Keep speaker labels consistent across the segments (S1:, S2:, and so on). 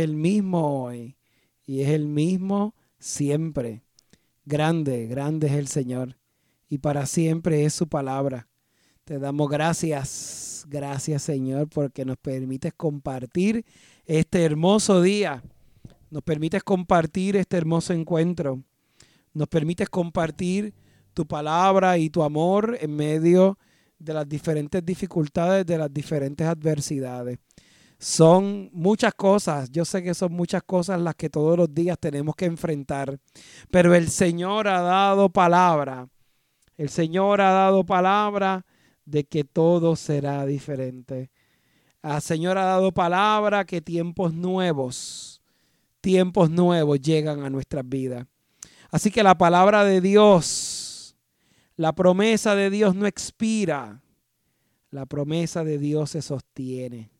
S1: el mismo hoy y es el mismo siempre. Grande, grande es el Señor y para siempre es su palabra. Te damos gracias, gracias Señor, porque nos permites compartir este hermoso día. Nos permites compartir este hermoso encuentro. Nos permites compartir tu palabra y tu amor en medio de las diferentes dificultades, de las diferentes adversidades. Son muchas cosas, yo sé que son muchas cosas las que todos los días tenemos que enfrentar, pero el Señor ha dado palabra, el Señor ha dado palabra de que todo será diferente. El Señor ha dado palabra que tiempos nuevos, tiempos nuevos llegan a nuestras vidas. Así que la palabra de Dios, la promesa de Dios no expira, la promesa de Dios se sostiene.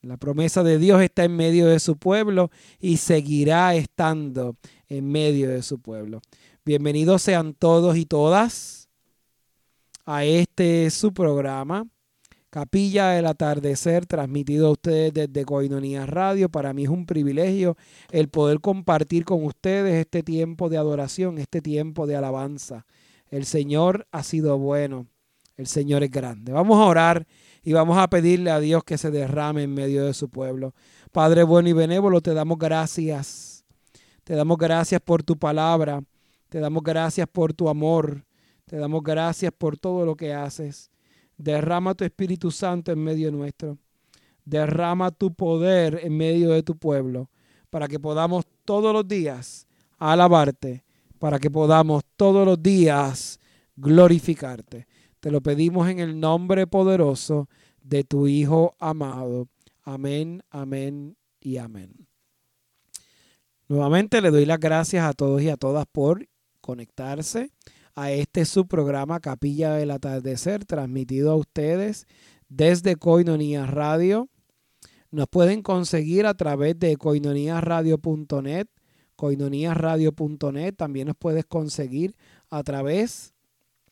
S1: La promesa de Dios está en medio de su pueblo y seguirá estando en medio de su pueblo. Bienvenidos sean todos y todas a este su programa, Capilla del Atardecer, transmitido a ustedes desde Coinonía Radio. Para mí es un privilegio el poder compartir con ustedes este tiempo de adoración, este tiempo de alabanza. El Señor ha sido bueno, el Señor es grande. Vamos a orar y vamos a pedirle a Dios que se derrame en medio de su pueblo. Padre bueno y benévolo, te damos gracias. Te damos gracias por tu palabra. Te damos gracias por tu amor. Te damos gracias por todo lo que haces. Derrama tu Espíritu Santo en medio nuestro. Derrama tu poder en medio de tu pueblo para que podamos todos los días alabarte, para que podamos todos los días glorificarte. Te lo pedimos en el nombre poderoso de tu Hijo amado. Amén, amén y amén. Nuevamente le doy las gracias a todos y a todas por conectarse a este subprograma Capilla del Atardecer, transmitido a ustedes desde Coinonía Radio. Nos pueden conseguir a través de coinoniaradio.net, coinoniaradio.net. También nos puedes conseguir a través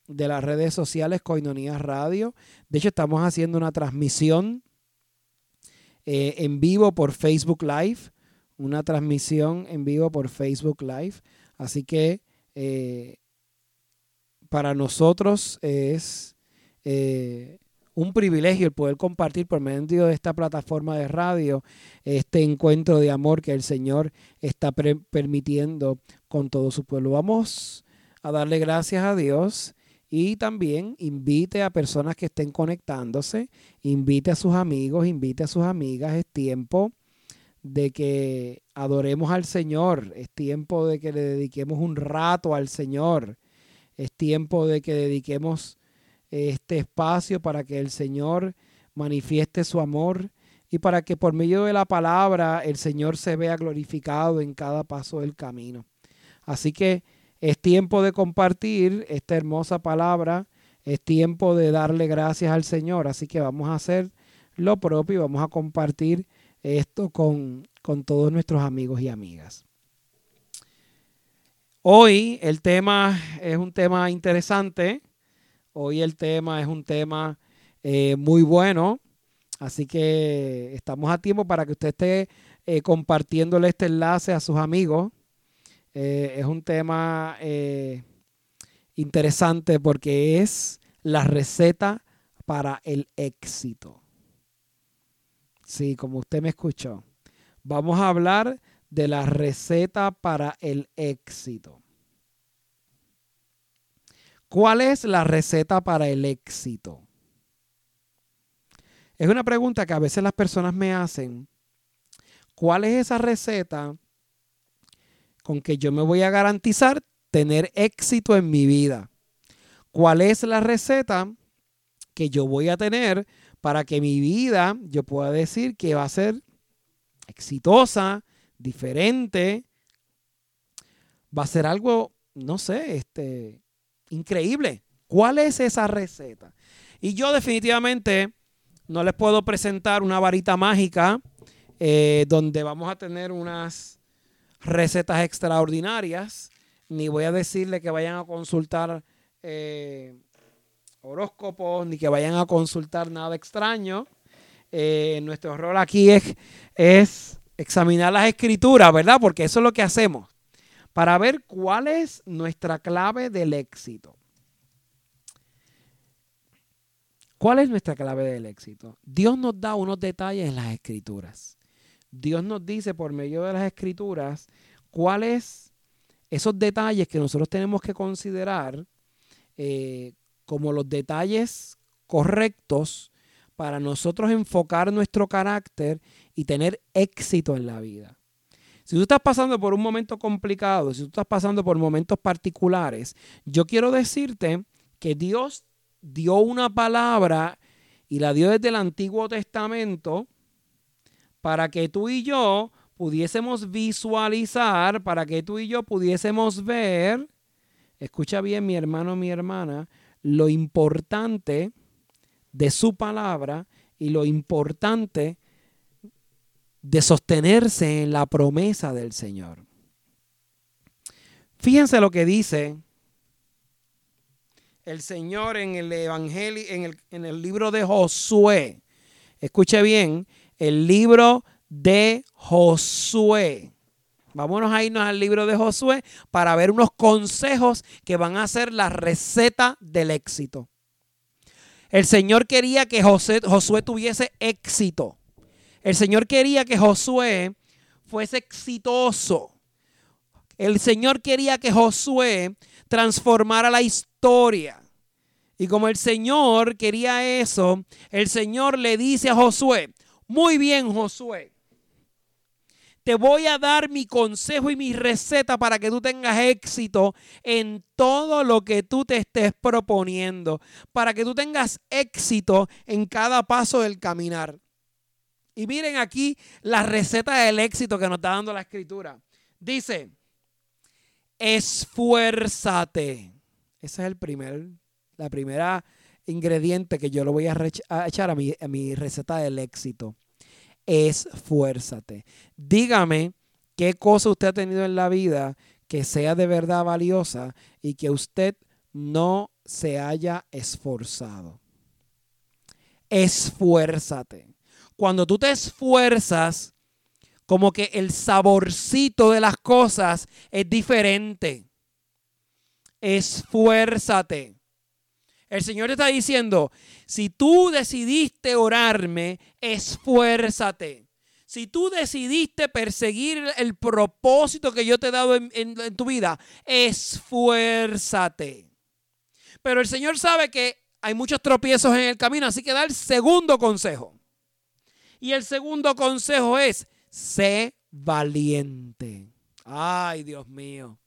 S1: de las redes sociales Coinonía Radio. De hecho, estamos haciendo una transmisión eh, en vivo por Facebook Live. Una transmisión en vivo por Facebook Live. Así que eh, para nosotros es eh, un privilegio el poder compartir por medio de esta plataforma de radio este encuentro de amor que el Señor está permitiendo con todo su pueblo. Vamos a darle gracias a Dios y también invite a personas que estén conectándose, invite a sus amigos, invite a sus amigas. Es tiempo de que adoremos al Señor, es tiempo de que le dediquemos un rato al Señor, es tiempo de que dediquemos este espacio para que el Señor manifieste su amor y para que por medio de la palabra el Señor se vea glorificado en cada paso del camino. Así que es tiempo de compartir esta hermosa palabra. Es tiempo de darle gracias al Señor. Así que vamos a hacer lo propio y vamos a compartir esto con, con todos nuestros amigos y amigas. Hoy el tema es un tema interesante. Hoy el tema es un tema eh, muy bueno. Así que estamos a tiempo para que usted esté eh, compartiéndole este enlace a sus amigos eh, es un tema eh, interesante porque es la receta para el éxito. Sí, como usted me escuchó. Vamos a hablar de la receta para el éxito. ¿Cuál es la receta para el éxito? Es una pregunta que a veces las personas me hacen. ¿Cuál es esa receta con que yo me voy a garantizar tener éxito en mi vida. ¿Cuál es la receta que yo voy a tener para que mi vida yo pueda decir que va a ser exitosa, diferente, va a ser algo, no sé, este, increíble. ¿Cuál es esa receta? Y yo definitivamente no les puedo presentar una varita mágica eh, donde vamos a tener unas recetas extraordinarias, ni voy a decirle que vayan a consultar eh, horóscopos, ni que vayan a consultar nada extraño. Eh, nuestro rol aquí es, es examinar las escrituras, ¿verdad? Porque eso es lo que hacemos, para ver cuál es nuestra clave del éxito. ¿Cuál es nuestra clave del éxito? Dios nos da unos detalles en las escrituras. Dios nos dice por medio de las escrituras cuáles esos detalles que nosotros tenemos que considerar eh, como los detalles correctos para nosotros enfocar nuestro carácter y tener éxito en la vida. Si tú estás pasando por un momento complicado, si tú estás pasando por momentos particulares, yo quiero decirte que Dios dio una palabra y la dio desde el Antiguo Testamento para que tú y yo pudiésemos visualizar, para que tú y yo pudiésemos ver, escucha bien mi hermano, mi hermana, lo importante de su palabra y lo importante de sostenerse en la promesa del Señor. Fíjense lo que dice el Señor en el Evangelio, en el, en el libro de Josué. Escuche bien, el libro de Josué. Vámonos a irnos al libro de Josué para ver unos consejos que van a ser la receta del éxito. El Señor quería que Josué tuviese éxito. El Señor quería que Josué fuese exitoso. El Señor quería que Josué transformara la historia. Y como el Señor quería eso, el Señor le dice a Josué, muy bien Josué, te voy a dar mi consejo y mi receta para que tú tengas éxito en todo lo que tú te estés proponiendo, para que tú tengas éxito en cada paso del caminar. Y miren aquí la receta del éxito que nos está dando la escritura. Dice, esfuérzate. Ese es el primer, la primera ingrediente que yo lo voy a, echar a mi, a mi receta del éxito esfuérzate. Dígame qué cosa usted ha tenido en la vida que sea de verdad valiosa y que usted no se haya esforzado. Esfuérzate. Cuando tú te esfuerzas, como que el saborcito de las cosas es diferente. Esfuérzate. El Señor está diciendo, si tú decidiste orarme, esfuérzate. Si tú decidiste perseguir el propósito que yo te he dado en, tu vida, esfuérzate. Pero el Señor sabe que hay muchos tropiezos en el camino, así que da el segundo consejo. Y el segundo consejo es, sé valiente. Ay, Dios mío.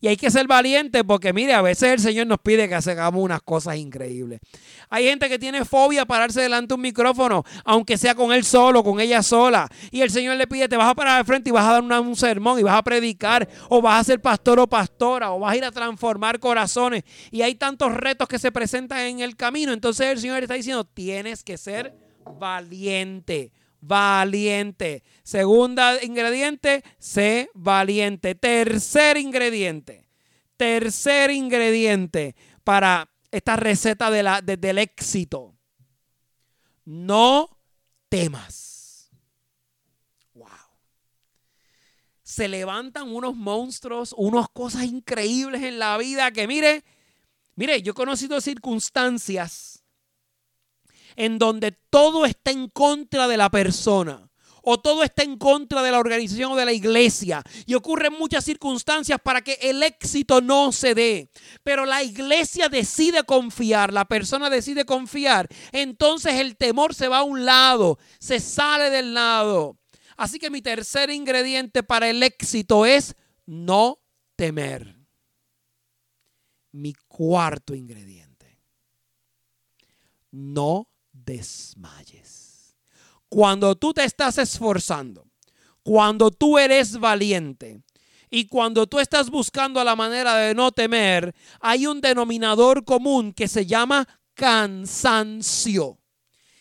S1: Y hay que ser valiente porque, mire, a veces el Señor nos pide que hagamos unas cosas increíbles. Hay gente que tiene fobia a pararse delante de un micrófono, aunque sea con él solo, con ella sola. Y el Señor le pide, te vas a parar al frente y vas a dar un sermón y vas a predicar, o vas a ser pastor o pastora, o vas a ir a transformar corazones. Y hay tantos retos que se presentan en el camino. Entonces el Señor está diciendo, tienes que ser valiente valiente. Segunda ingrediente, sé valiente. Tercer ingrediente, tercer ingrediente para esta receta de la, del éxito. No temas. Wow. Se levantan unos monstruos, unas cosas increíbles en la vida que mire, mire, yo he conocido circunstancias en donde todo está en contra de la persona o todo está en contra de la organización o de la iglesia. Y ocurren muchas circunstancias para que el éxito no se dé. Pero la iglesia decide confiar, la persona decide confiar. Entonces el temor se va a un lado, se sale del lado. Así que mi tercer ingrediente para el éxito es no temer. Mi cuarto ingrediente. No desmayes. Cuando tú te estás esforzando, cuando tú eres valiente y cuando tú estás buscando la manera de no temer, hay un denominador común que se llama cansancio.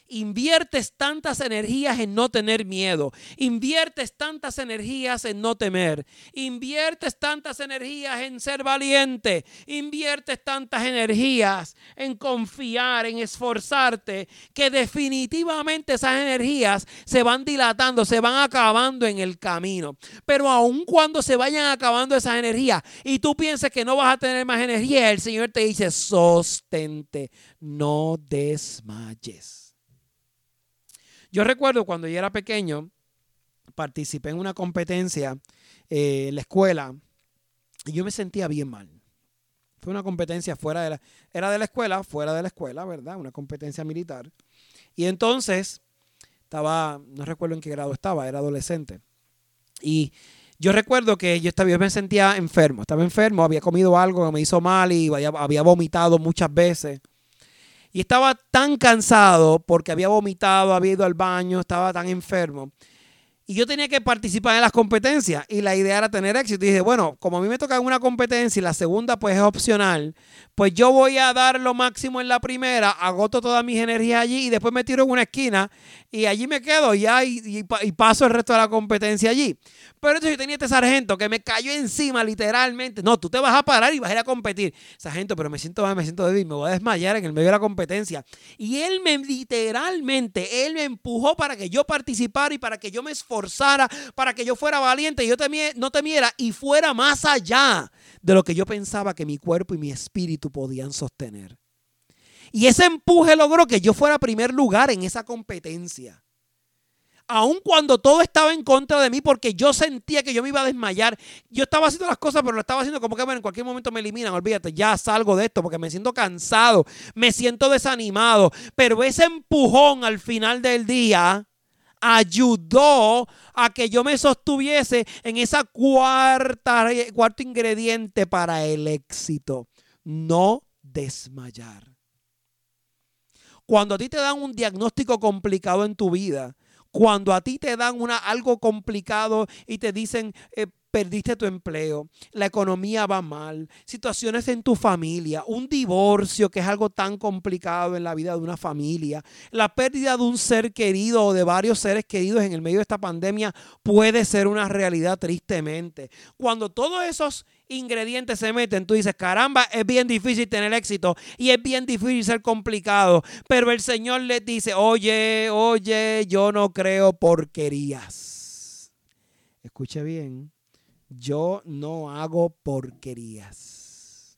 S1: Inviertes tantas energías en no tener miedo, inviertes tantas energías en no temer, inviertes tantas energías en ser valiente, inviertes tantas energías en confiar, en esforzarte, que definitivamente esas energías se van dilatando, se van acabando en el camino. Pero aun cuando se vayan acabando esas energías y tú pienses que no vas a tener más energía, el Señor te dice, sostente, no desmayes. Yo recuerdo cuando yo era pequeño, participé en una competencia eh, en la escuela y yo me sentía bien mal. Fue una competencia fuera de la, era de la escuela, fuera de la escuela, ¿verdad? Una competencia militar. Y entonces estaba, no recuerdo en qué grado estaba, era adolescente. Y yo recuerdo que yo, estaba, yo me sentía enfermo, estaba enfermo, había comido algo que me hizo mal y había vomitado muchas veces. Y estaba tan cansado porque había vomitado, había ido al baño, estaba tan enfermo. Y yo tenía que participar en las competencias y la idea era tener éxito. Y dije, bueno, como a mí me toca una competencia y la segunda pues es opcional, pues yo voy a dar lo máximo en la primera, agoto todas mis energías allí y después me tiro en una esquina y allí me quedo ya y, y paso el resto de la competencia allí. Pero entonces yo tenía este sargento que me cayó encima literalmente. No, tú te vas a parar y vas a ir a competir. Sargento, pero me siento mal, me siento débil, me voy a desmayar en el medio de la competencia. Y él me literalmente, él me empujó para que yo participara y para que yo me esforzara, para que yo fuera valiente y yo no temiera y fuera más allá de lo que yo pensaba que mi cuerpo y mi espíritu podían sostener. Y ese empuje logró que yo fuera primer lugar en esa competencia aun cuando todo estaba en contra de mí, porque yo sentía que yo me iba a desmayar. Yo estaba haciendo las cosas, pero lo estaba haciendo como que bueno, en cualquier momento me eliminan. Olvídate, ya salgo de esto porque me siento cansado, me siento desanimado. Pero ese empujón al final del día ayudó a que yo me sostuviese en esa cuarta, cuarto ingrediente para el éxito. No desmayar. Cuando a ti te dan un diagnóstico complicado en tu vida, cuando a ti te dan una, algo complicado y te dicen, eh, perdiste tu empleo, la economía va mal, situaciones en tu familia, un divorcio que es algo tan complicado en la vida de una familia, la pérdida de un ser querido o de varios seres queridos en el medio de esta pandemia puede ser una realidad tristemente. Cuando todos esos ingredientes se meten, tú dices, caramba, es bien difícil tener éxito y es bien difícil ser complicado, pero el Señor les dice, oye, oye, yo no creo porquerías. Escuche bien, yo no hago porquerías.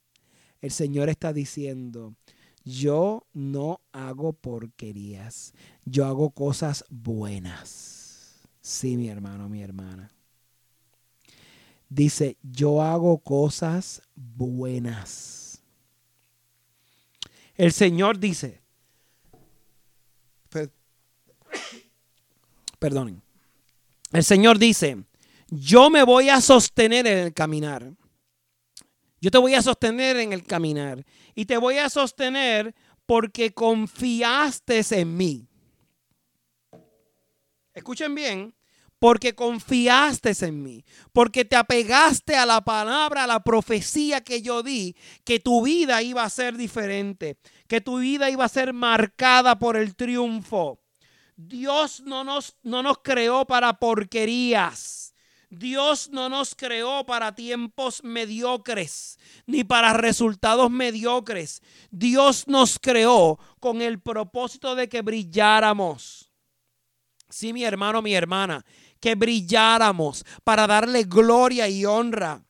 S1: El Señor está diciendo, yo no hago porquerías, yo hago cosas buenas. Sí, mi hermano, mi hermana dice, yo hago cosas buenas. El Señor dice, perdonen, el Señor dice, yo me voy a sostener en el caminar. Yo te voy a sostener en el caminar. Y te voy a sostener porque confiaste en mí. Escuchen bien, porque confiaste en mí, porque te apegaste a la palabra, a la profecía que yo di, que tu vida iba a ser diferente, que tu vida iba a ser marcada por el triunfo. Dios no nos, no nos creó para porquerías. Dios no nos creó para tiempos mediocres ni para resultados mediocres. Dios nos creó con el propósito de que brilláramos. Sí, mi hermano, mi hermana, que brilláramos para darle gloria y honra.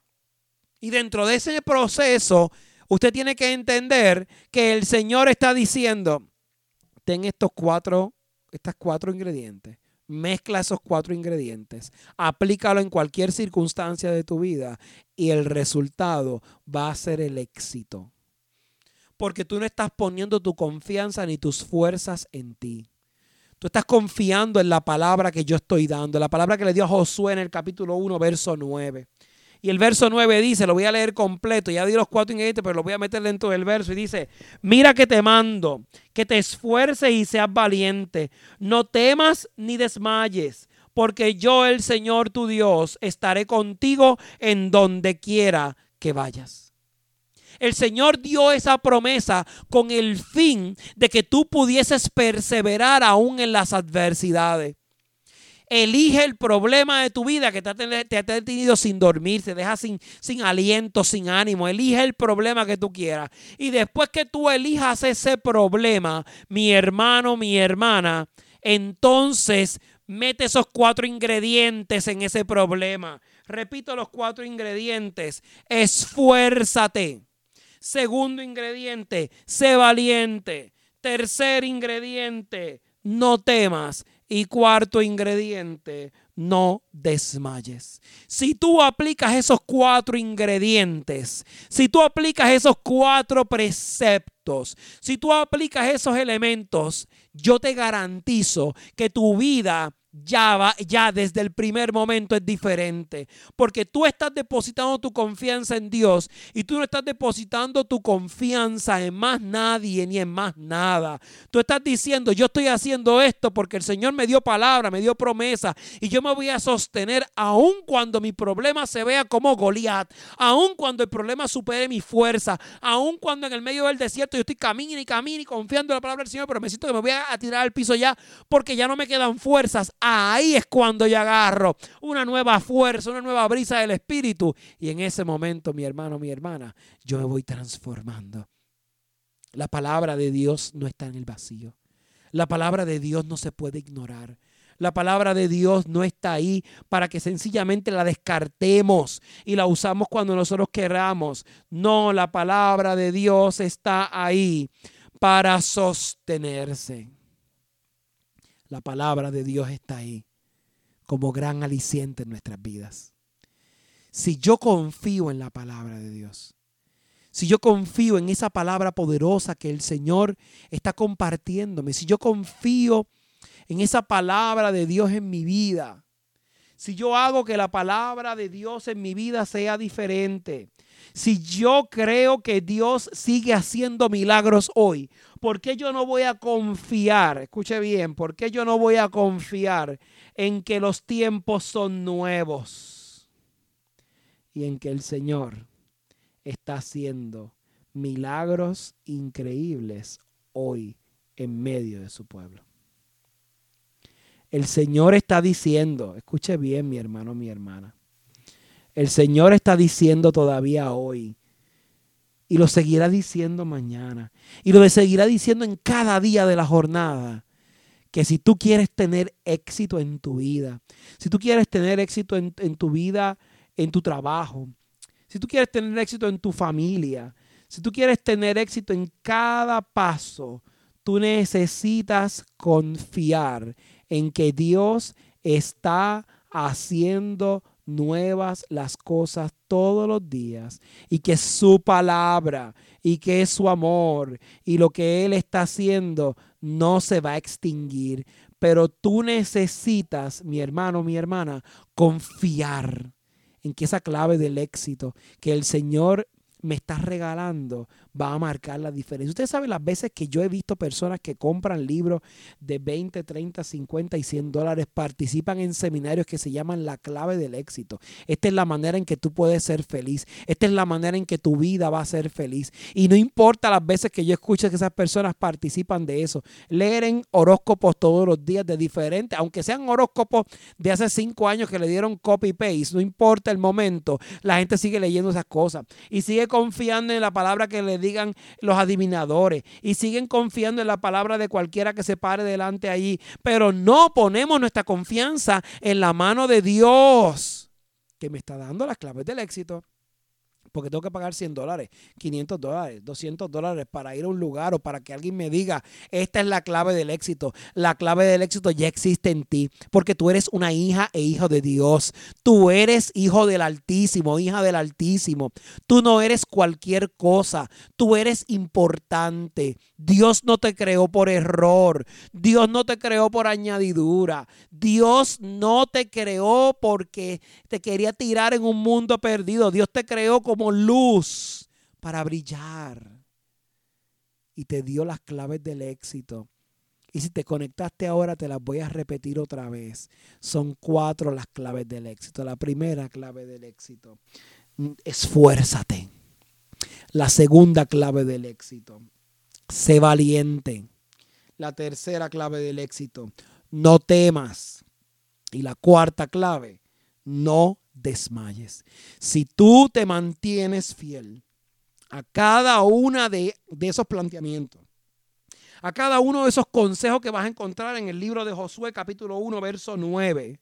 S1: Y dentro de ese proceso, usted tiene que entender que el Señor está diciendo, ten estos cuatro, estas cuatro ingredientes. Mezcla esos cuatro ingredientes, aplícalo en cualquier circunstancia de tu vida y el resultado va a ser el éxito. Porque tú no estás poniendo tu confianza ni tus fuerzas en ti. Tú estás confiando en la palabra que yo estoy dando, la palabra que le dio a Josué en el capítulo 1, verso 9. Y el verso 9 dice, lo voy a leer completo, ya di los cuatro ingredientes, pero lo voy a meter dentro del verso y dice, mira que te mando, que te esfuerces y seas valiente, no temas ni desmayes, porque yo el Señor tu Dios estaré contigo en donde quiera que vayas. El Señor dio esa promesa con el fin de que tú pudieses perseverar aún en las adversidades. Elige el problema de tu vida que te ha, tenido sin dormir, te deja sin, sin aliento, sin ánimo. Elige el problema que tú quieras. Y después que tú elijas ese problema, mi hermano, mi hermana, entonces mete esos cuatro ingredientes en ese problema. Repito los cuatro ingredientes. Esfuérzate. Segundo ingrediente, sé valiente. Tercer ingrediente, no temas. Y cuarto ingrediente, no desmayes. Si tú aplicas esos cuatro ingredientes, si tú aplicas esos cuatro preceptos, si tú aplicas esos elementos, yo te garantizo que tu vida ya, va, ya desde el primer momento es diferente. Porque tú estás depositando tu confianza en Dios y tú no estás depositando tu confianza en más nadie ni en más nada. Tú estás diciendo, yo estoy haciendo esto porque el Señor me dio palabra, me dio promesa y yo me voy a sostener aun cuando mi problema se vea como Goliat, aun cuando el problema supere mi fuerza, aun cuando en el medio del desierto yo estoy caminando y caminando y confiando en la palabra del Señor, pero me siento que me voy a tirar al piso ya porque ya no me quedan fuerzas ahí es cuando yo agarro una nueva fuerza, una nueva brisa del Espíritu. Y en ese momento, mi hermano, mi hermana, yo me voy transformando. La palabra de Dios no está en el vacío. La palabra de Dios no se puede ignorar. La palabra de Dios no está ahí para que sencillamente la descartemos y la usamos cuando nosotros queramos. No, la palabra de Dios está ahí para sostenerse. La palabra de Dios está ahí como gran aliciente en nuestras vidas. Si yo confío en la palabra de Dios, si yo confío en esa palabra poderosa que el Señor está compartiéndome, si yo confío en esa palabra de Dios en mi vida, si yo hago que la palabra de Dios en mi vida sea diferente, si yo creo que Dios sigue haciendo milagros hoy, ¿por qué yo no voy a confiar? Escuche bien, ¿por qué yo no voy a confiar en que los tiempos son nuevos y en que el Señor está haciendo milagros increíbles hoy en medio de su pueblo? El Señor está diciendo, escuche bien mi hermano, mi hermana, el Señor está diciendo todavía hoy. Y lo seguirá diciendo mañana. Y lo seguirá diciendo en cada día de la jornada. Que si tú quieres tener éxito en tu vida, si tú quieres tener éxito en, en tu vida, en tu trabajo, si tú quieres tener éxito en tu familia, si tú quieres tener éxito en cada paso, tú necesitas confiar en que Dios está haciendo nuevas las cosas todos los días y que su palabra y que su amor y lo que Él está haciendo no se va a extinguir. Pero tú necesitas, mi hermano, mi hermana, confiar en que esa clave del éxito que el Señor me está regalando va a marcar la diferencia. Ustedes saben las veces que yo he visto personas que compran libros de 20, 30, 50 y 100 dólares, participan en seminarios que se llaman la clave del éxito. Esta es la manera en que tú puedes ser feliz. Esta es la manera en que tu vida va a ser feliz. Y no importa las veces que yo escuche que esas personas participan de eso. Leen horóscopos todos los días de diferentes, aunque sean horóscopos de hace cinco años que le dieron copy-paste, no importa el momento, la gente sigue leyendo esas cosas y sigue confiando en la palabra que le digan los adivinadores y siguen confiando en la palabra de cualquiera que se pare delante allí, pero no ponemos nuestra confianza en la mano de Dios, que me está dando las claves del éxito porque tengo que pagar 100 dólares, 500 dólares, 200 dólares para ir a un lugar o para que alguien me diga, esta es la clave del éxito. La clave del éxito ya existe en ti, porque tú eres una hija e hijo de Dios. Tú eres hijo del Altísimo, hija del Altísimo. Tú no eres cualquier cosa, tú eres importante. Dios no te creó por error, Dios no te creó por añadidura, Dios no te creó porque te quería tirar en un mundo perdido, Dios te creó como luz para brillar. Y te dio las claves del éxito. Y si te conectaste ahora, te las voy a repetir otra vez. Son cuatro las claves del éxito. La primera clave del éxito, esfuérzate. La segunda clave del éxito. Sé valiente. La tercera clave del éxito. No temas. Y la cuarta clave. No desmayes. Si tú te mantienes fiel a cada una de, de esos planteamientos, a cada uno de esos consejos que vas a encontrar en el libro de Josué capítulo 1, verso 9,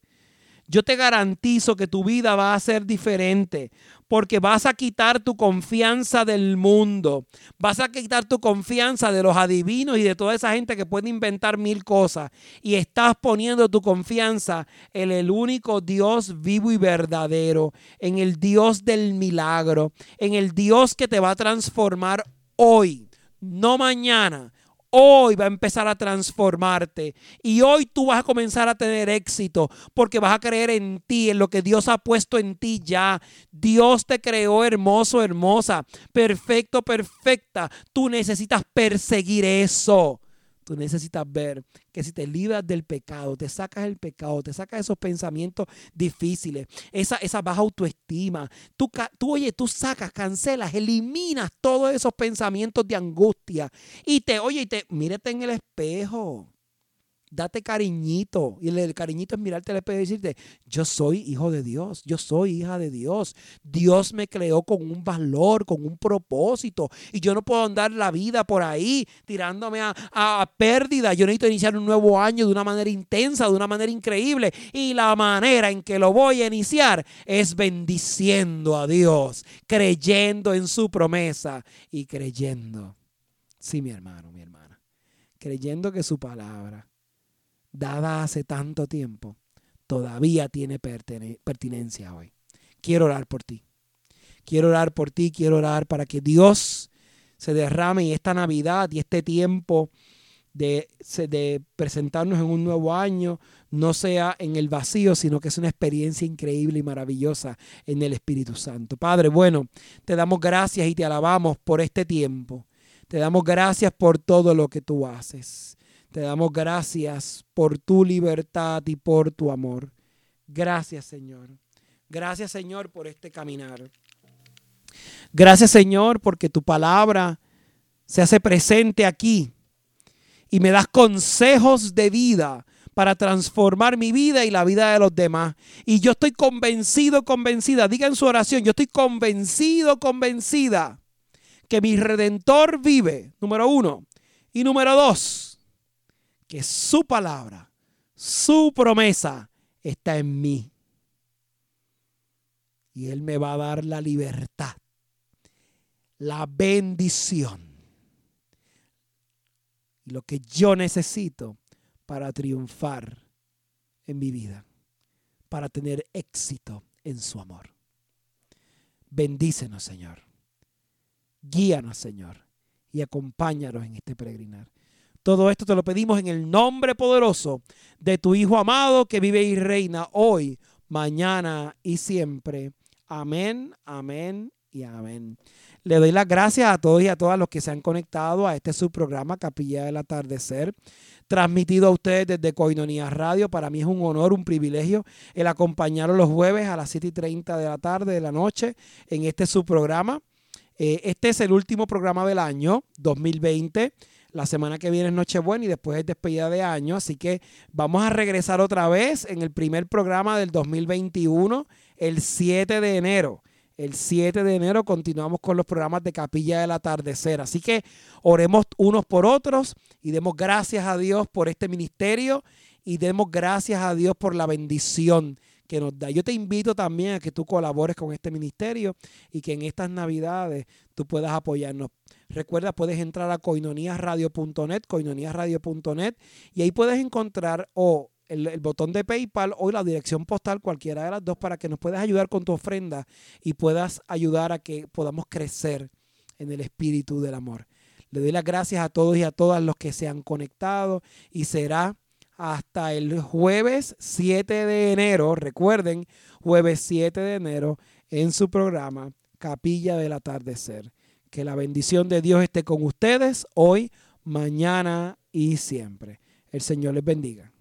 S1: yo te garantizo que tu vida va a ser diferente porque vas a quitar tu confianza del mundo, vas a quitar tu confianza de los adivinos y de toda esa gente que puede inventar mil cosas. Y estás poniendo tu confianza en el único Dios vivo y verdadero, en el Dios del milagro, en el Dios que te va a transformar hoy, no mañana, hoy va a empezar a transformarte. Y hoy tú vas a comenzar a tener éxito porque vas a creer en ti, en lo que Dios ha puesto en ti ya. Dios te creó hermoso, hermosa, perfecto, perfecta. Tú necesitas perseguir eso. Tú necesitas ver que si te libras del pecado, te sacas el pecado, te sacas esos pensamientos difíciles, esa, esa baja autoestima, tú, tú, oye, tú sacas, cancelas, eliminas todos esos pensamientos de angustia y te, oye, y te, mírate en el espejo date cariñito. Y el cariñito es mirarte al espejo y decirte, yo soy hijo de Dios, yo soy hija de Dios. Dios me creó con un valor, con un propósito. Y yo no puedo andar la vida por ahí tirándome a, a, pérdida. Yo necesito iniciar un nuevo año de una manera intensa, de una manera increíble. Y la manera en que lo voy a iniciar es bendiciendo a Dios, creyendo en su promesa y creyendo. Sí, mi hermano, mi hermana. Creyendo que su palabra dada hace tanto tiempo, todavía tiene pertinencia hoy. Quiero orar por ti. Quiero orar por ti, quiero orar para que Dios se derrame y esta Navidad y este tiempo de, de, presentarnos en un nuevo año no sea en el vacío, sino que es una experiencia increíble y maravillosa en el Espíritu Santo. Padre, bueno, te damos gracias y te alabamos por este tiempo. Te damos gracias por todo lo que tú haces. Te damos gracias por tu libertad y por tu amor. Gracias, Señor. Gracias, Señor, por este caminar. Gracias, Señor, porque tu palabra se hace presente aquí y me das consejos de vida para transformar mi vida y la vida de los demás. Y yo estoy convencido, convencida, diga en su oración, yo estoy convencido, convencida que mi redentor vive, número uno. Y número dos, que su palabra, su promesa está en mí. Y Él me va a dar la libertad, la bendición. Lo que yo necesito para triunfar en mi vida, para tener éxito en su amor. Bendícenos, Señor. Guíanos, Señor, y acompáñanos en este peregrinar. Todo esto te lo pedimos en el nombre poderoso de tu Hijo amado que vive y reina hoy, mañana y siempre. Amén, amén y amén. Le doy las gracias a todos y a todas los que se han conectado a este subprograma Capilla del Atardecer, transmitido a ustedes desde Coinonía Radio. Para mí es un honor, un privilegio el acompañarlos los jueves a las 7 y 30 de la tarde, de la noche, en este subprograma. Eh, este es el último programa del año 2020. La semana que viene es Nochebuena y después es despedida de año. Así que vamos a regresar otra vez en el primer programa del 2021, el 7 de enero. El 7 de enero continuamos con los programas de Capilla del Atardecer. Así que oremos unos por otros y demos gracias a Dios por este ministerio y demos gracias a Dios por la bendición que nos da. Yo te invito también a que tú colabores con este ministerio y que en estas navidades tú puedas apoyarnos. Recuerda, puedes entrar a coinoniasradio.net, coinoniasradio.net y ahí puedes encontrar o el, botón de PayPal o la dirección postal, cualquiera de las dos, para que nos puedas ayudar con tu ofrenda y puedas ayudar a que podamos crecer en el espíritu del amor. Le doy las gracias a todos y a todas los que se han conectado y será hasta el jueves 7 de enero. Recuerden, jueves 7 de enero en su programa Capilla del Atardecer. Que la bendición de Dios esté con ustedes hoy, mañana y siempre. El Señor les bendiga.